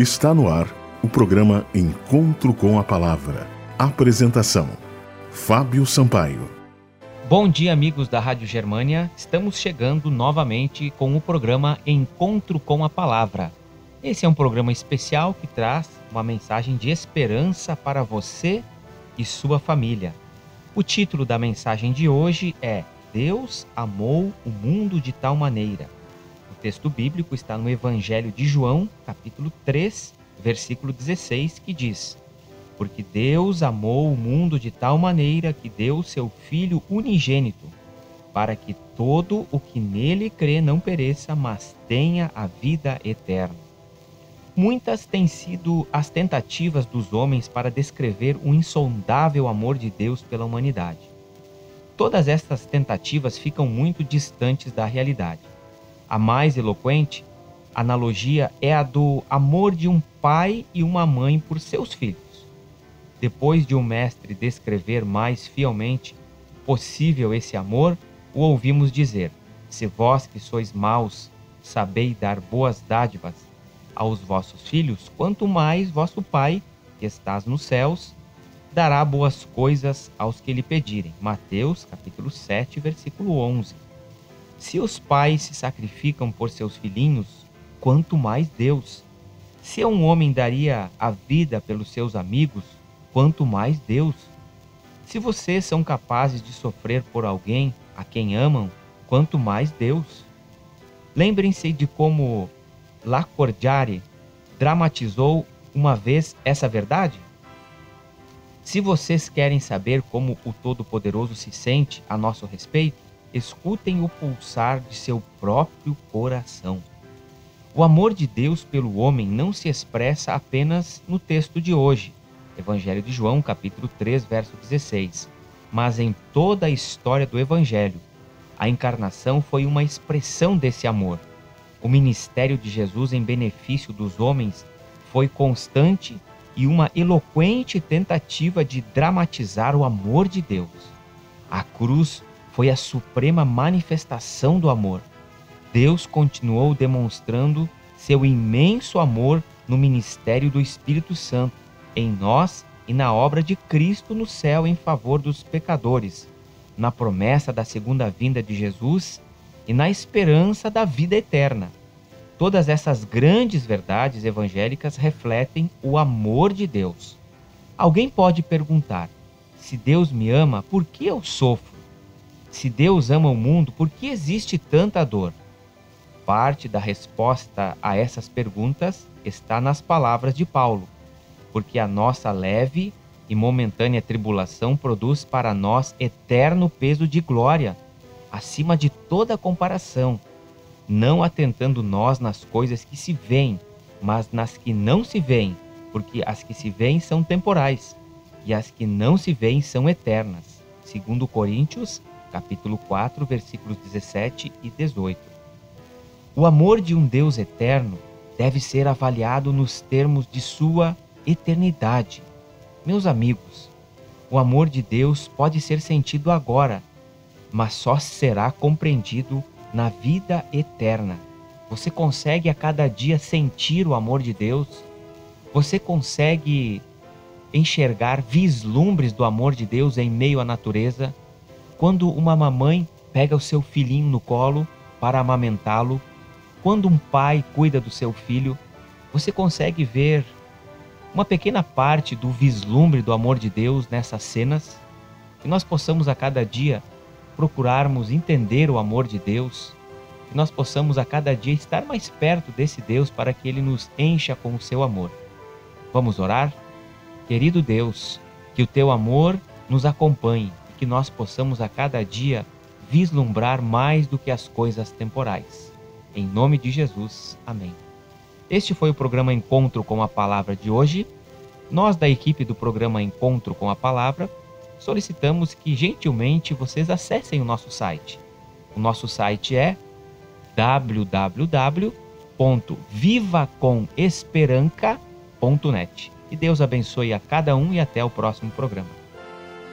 Está no ar o programa Encontro com a Palavra. Apresentação: Fábio Sampaio. Bom dia, amigos da Rádio Germânia. Estamos chegando novamente com o programa Encontro com a Palavra. Esse é um programa especial que traz uma mensagem de esperança para você e sua família. O título da mensagem de hoje é Deus amou o mundo de tal maneira texto bíblico está no Evangelho de João, capítulo 3, versículo 16, que diz: Porque Deus amou o mundo de tal maneira que deu seu Filho unigênito, para que todo o que nele crê não pereça, mas tenha a vida eterna. Muitas têm sido as tentativas dos homens para descrever o insondável amor de Deus pela humanidade. Todas estas tentativas ficam muito distantes da realidade. A mais eloquente analogia é a do amor de um pai e uma mãe por seus filhos. Depois de o um mestre descrever mais fielmente possível esse amor, o ouvimos dizer: Se vós que sois maus sabeis dar boas dádivas aos vossos filhos, quanto mais vosso Pai, que estás nos céus, dará boas coisas aos que lhe pedirem. Mateus, capítulo 7, versículo 11. Se os pais se sacrificam por seus filhinhos, quanto mais Deus. Se um homem daria a vida pelos seus amigos, quanto mais Deus. Se vocês são capazes de sofrer por alguém a quem amam, quanto mais Deus. Lembrem-se de como Lacordiare dramatizou uma vez essa verdade? Se vocês querem saber como o Todo-Poderoso se sente a nosso respeito, escutem o pulsar de seu próprio coração. O amor de Deus pelo homem não se expressa apenas no texto de hoje, Evangelho de João, capítulo 3, verso 16, mas em toda a história do Evangelho. A encarnação foi uma expressão desse amor. O ministério de Jesus em benefício dos homens foi constante e uma eloquente tentativa de dramatizar o amor de Deus. A cruz foi a suprema manifestação do amor. Deus continuou demonstrando seu imenso amor no ministério do Espírito Santo, em nós e na obra de Cristo no céu em favor dos pecadores, na promessa da segunda vinda de Jesus e na esperança da vida eterna. Todas essas grandes verdades evangélicas refletem o amor de Deus. Alguém pode perguntar: se Deus me ama, por que eu sofro? Se Deus ama o mundo, por que existe tanta dor? Parte da resposta a essas perguntas está nas palavras de Paulo, porque a nossa leve e momentânea tribulação produz para nós eterno peso de glória, acima de toda comparação, não atentando nós nas coisas que se veem, mas nas que não se veem, porque as que se veem são temporais e as que não se veem são eternas. Segundo Coríntios capítulo 4, versículos 17 e 18. O amor de um Deus eterno deve ser avaliado nos termos de sua eternidade. Meus amigos, o amor de Deus pode ser sentido agora, mas só será compreendido na vida eterna. Você consegue a cada dia sentir o amor de Deus? Você consegue enxergar vislumbres do amor de Deus em meio à natureza? Quando uma mamãe pega o seu filhinho no colo para amamentá-lo, quando um pai cuida do seu filho, você consegue ver uma pequena parte do vislumbre do amor de Deus nessas cenas? Que nós possamos a cada dia procurarmos entender o amor de Deus, que nós possamos a cada dia estar mais perto desse Deus para que ele nos encha com o seu amor. Vamos orar? Querido Deus, que o teu amor nos acompanhe que nós possamos a cada dia vislumbrar mais do que as coisas temporais. Em nome de Jesus, amém. Este foi o programa Encontro com a Palavra de hoje. Nós, da equipe do programa Encontro com a Palavra, solicitamos que gentilmente vocês acessem o nosso site. O nosso site é www.vivacomesperanca.net. Que Deus abençoe a cada um e até o próximo programa.